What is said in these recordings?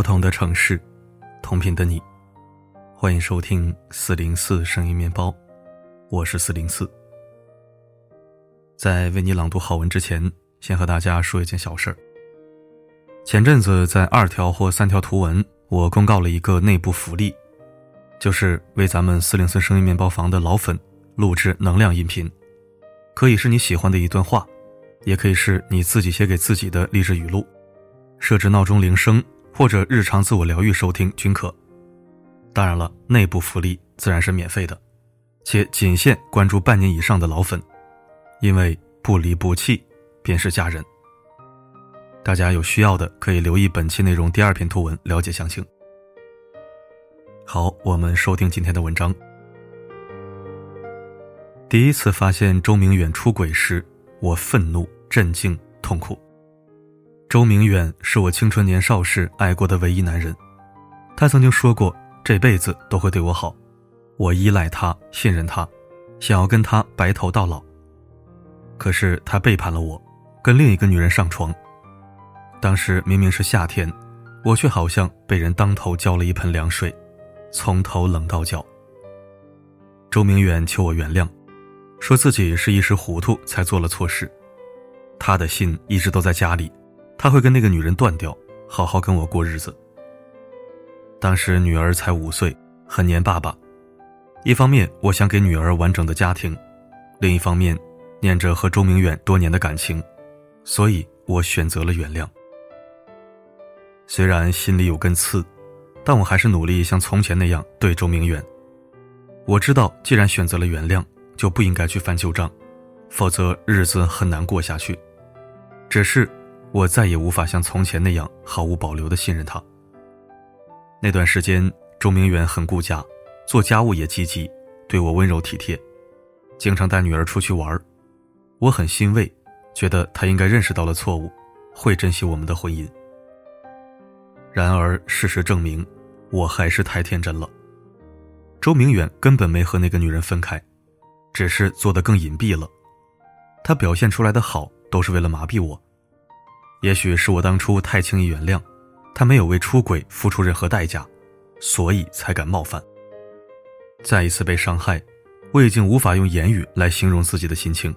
不同的城市，同频的你，欢迎收听四零四声音面包，我是四零四。在为你朗读好文之前，先和大家说一件小事儿。前阵子在二条或三条图文，我公告了一个内部福利，就是为咱们四零四声音面包房的老粉录制能量音频，可以是你喜欢的一段话，也可以是你自己写给自己的励志语录，设置闹钟铃声。或者日常自我疗愈收听均可。当然了，内部福利自然是免费的，且仅限关注半年以上的老粉，因为不离不弃便是家人。大家有需要的可以留意本期内容第二篇图文了解详情。好，我们收听今天的文章。第一次发现周明远出轨时，我愤怒、震惊、痛苦。周明远是我青春年少时爱过的唯一男人，他曾经说过这辈子都会对我好，我依赖他，信任他，想要跟他白头到老。可是他背叛了我，跟另一个女人上床。当时明明是夏天，我却好像被人当头浇了一盆凉水，从头冷到脚。周明远求我原谅，说自己是一时糊涂才做了错事，他的心一直都在家里。他会跟那个女人断掉，好好跟我过日子。当时女儿才五岁，很黏爸爸。一方面我想给女儿完整的家庭，另一方面念着和周明远多年的感情，所以我选择了原谅。虽然心里有根刺，但我还是努力像从前那样对周明远。我知道，既然选择了原谅，就不应该去翻旧账，否则日子很难过下去。只是。我再也无法像从前那样毫无保留的信任他。那段时间，周明远很顾家，做家务也积极，对我温柔体贴，经常带女儿出去玩我很欣慰，觉得他应该认识到了错误，会珍惜我们的婚姻。然而事实证明，我还是太天真了。周明远根本没和那个女人分开，只是做得更隐蔽了。他表现出来的好，都是为了麻痹我。也许是我当初太轻易原谅，他没有为出轨付出任何代价，所以才敢冒犯。再一次被伤害，我已经无法用言语来形容自己的心情。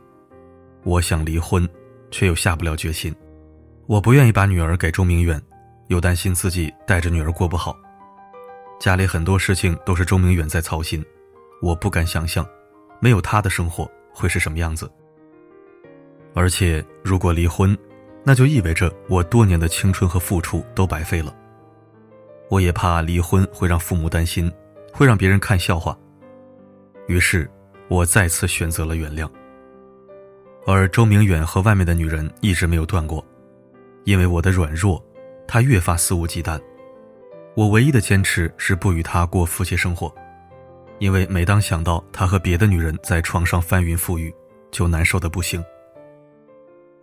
我想离婚，却又下不了决心。我不愿意把女儿给周明远，又担心自己带着女儿过不好。家里很多事情都是周明远在操心，我不敢想象，没有他的生活会是什么样子。而且如果离婚，那就意味着我多年的青春和付出都白费了。我也怕离婚会让父母担心，会让别人看笑话。于是，我再次选择了原谅。而周明远和外面的女人一直没有断过，因为我的软弱，他越发肆无忌惮。我唯一的坚持是不与他过夫妻生活，因为每当想到他和别的女人在床上翻云覆雨，就难受的不行。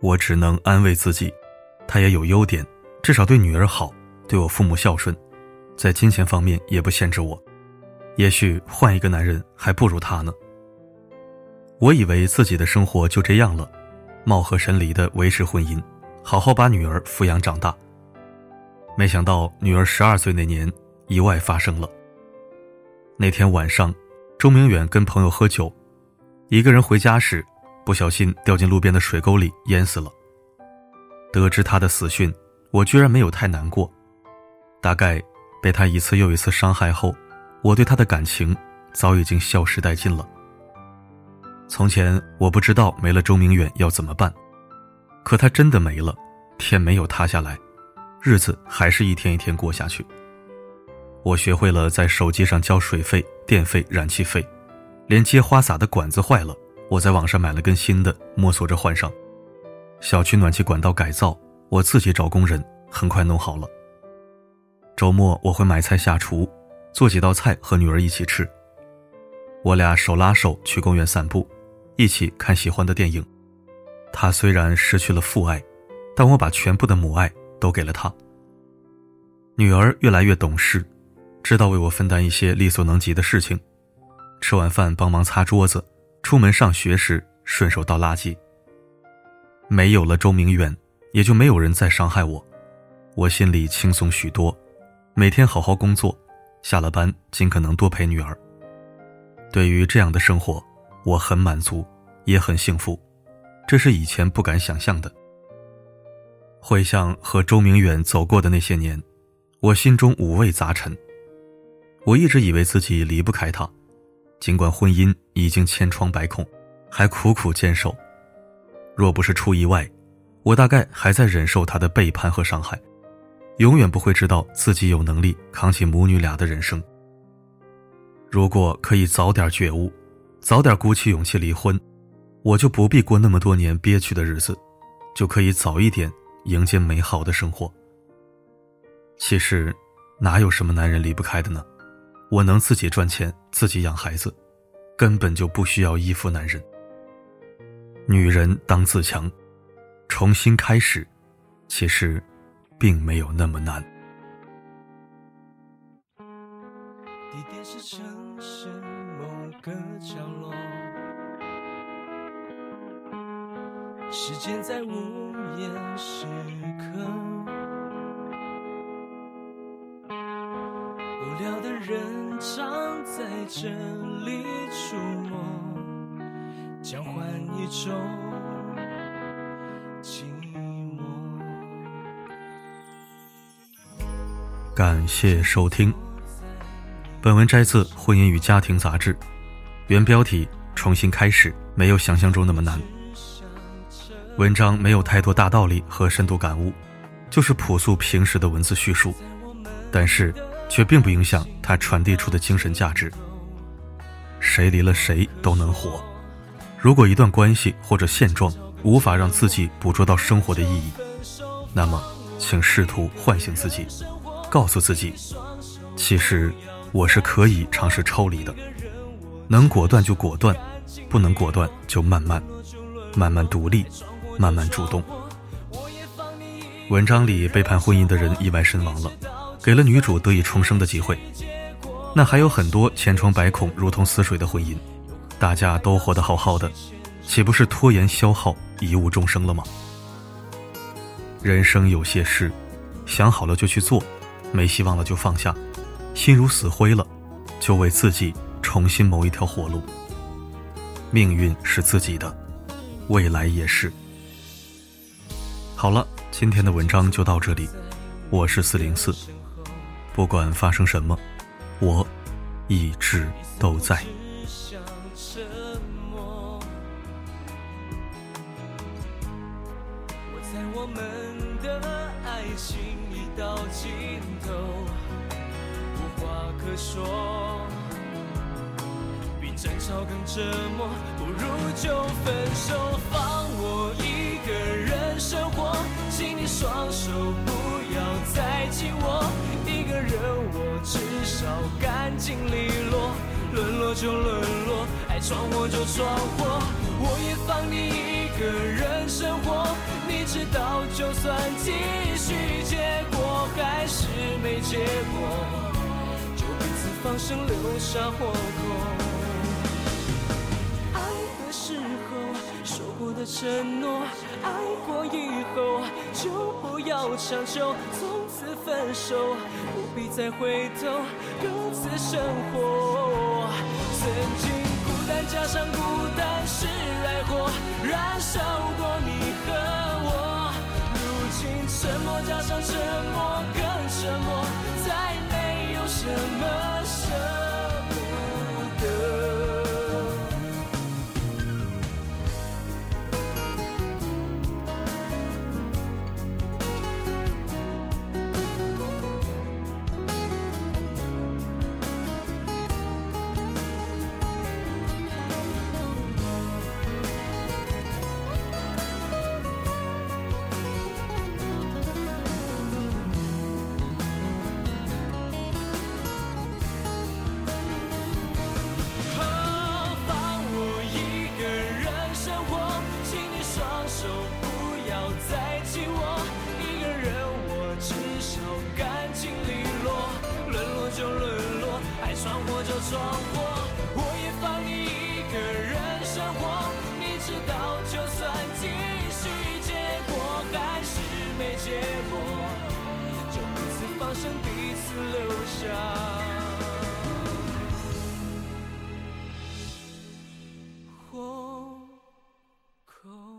我只能安慰自己，他也有优点，至少对女儿好，对我父母孝顺，在金钱方面也不限制我。也许换一个男人还不如他呢。我以为自己的生活就这样了，貌合神离的维持婚姻，好好把女儿抚养长大。没想到女儿十二岁那年，意外发生了。那天晚上，周明远跟朋友喝酒，一个人回家时。不小心掉进路边的水沟里，淹死了。得知他的死讯，我居然没有太难过。大概被他一次又一次伤害后，我对他的感情早已经消失殆尽了。从前我不知道没了周明远要怎么办，可他真的没了，天没有塌下来，日子还是一天一天过下去。我学会了在手机上交水费、电费、燃气费，连接花洒的管子坏了。我在网上买了根新的，摸索着换上。小区暖气管道改造，我自己找工人，很快弄好了。周末我会买菜下厨，做几道菜和女儿一起吃。我俩手拉手去公园散步，一起看喜欢的电影。他虽然失去了父爱，但我把全部的母爱都给了他。女儿越来越懂事，知道为我分担一些力所能及的事情，吃完饭帮忙擦桌子。出门上学时顺手倒垃圾。没有了周明远，也就没有人再伤害我，我心里轻松许多，每天好好工作，下了班尽可能多陪女儿。对于这样的生活，我很满足，也很幸福，这是以前不敢想象的。回想和周明远走过的那些年，我心中五味杂陈。我一直以为自己离不开他，尽管婚姻已经千疮百孔，还苦苦坚守。若不是出意外，我大概还在忍受他的背叛和伤害，永远不会知道自己有能力扛起母女俩的人生。如果可以早点觉悟，早点鼓起勇气离婚，我就不必过那么多年憋屈的日子，就可以早一点迎接美好的生活。其实，哪有什么男人离不开的呢？我能自己赚钱，自己养孩子，根本就不需要依附男人。女人当自强，重新开始，其实并没有那么难。地点是城市某个角落，时间在午夜时刻，无聊的人常在这里出没。交换一种。感谢收听。本文摘自《婚姻与家庭》杂志，原标题：重新开始，没有想象中那么难。文章没有太多大道理和深度感悟，就是朴素平实的文字叙述，但是却并不影响它传递出的精神价值。谁离了谁都能活。如果一段关系或者现状无法让自己捕捉到生活的意义，那么，请试图唤醒自己，告诉自己，其实我是可以尝试抽离的，能果断就果断，不能果断就慢慢，慢慢独立，慢慢主动。文章里背叛婚姻的人意外身亡了，给了女主得以重生的机会。那还有很多千疮百孔、如同死水的婚姻。大家都活得好好的，岂不是拖延消耗、贻误终生了吗？人生有些事，想好了就去做，没希望了就放下，心如死灰了，就为自己重新谋一条活路。命运是自己的，未来也是。好了，今天的文章就到这里，我是四零四，不管发生什么，我一直都在。可说，比争吵更折磨，不如就分干净利落。沦落就沦落，爱闯祸就闯祸，我也放你一个人生活。你知道，就算继续，结果还是没结果。就彼此放生留下活口。爱的时候说过的承诺，爱过以后就不要强求。从此分手，必再回头，各自生活。曾经孤单加上孤单是爱火，燃烧过你和我。如今沉默加上沉默更沉默，装我也放你一个人生活你知道就算继续结果还是没结果就彼此放生彼此留下。活口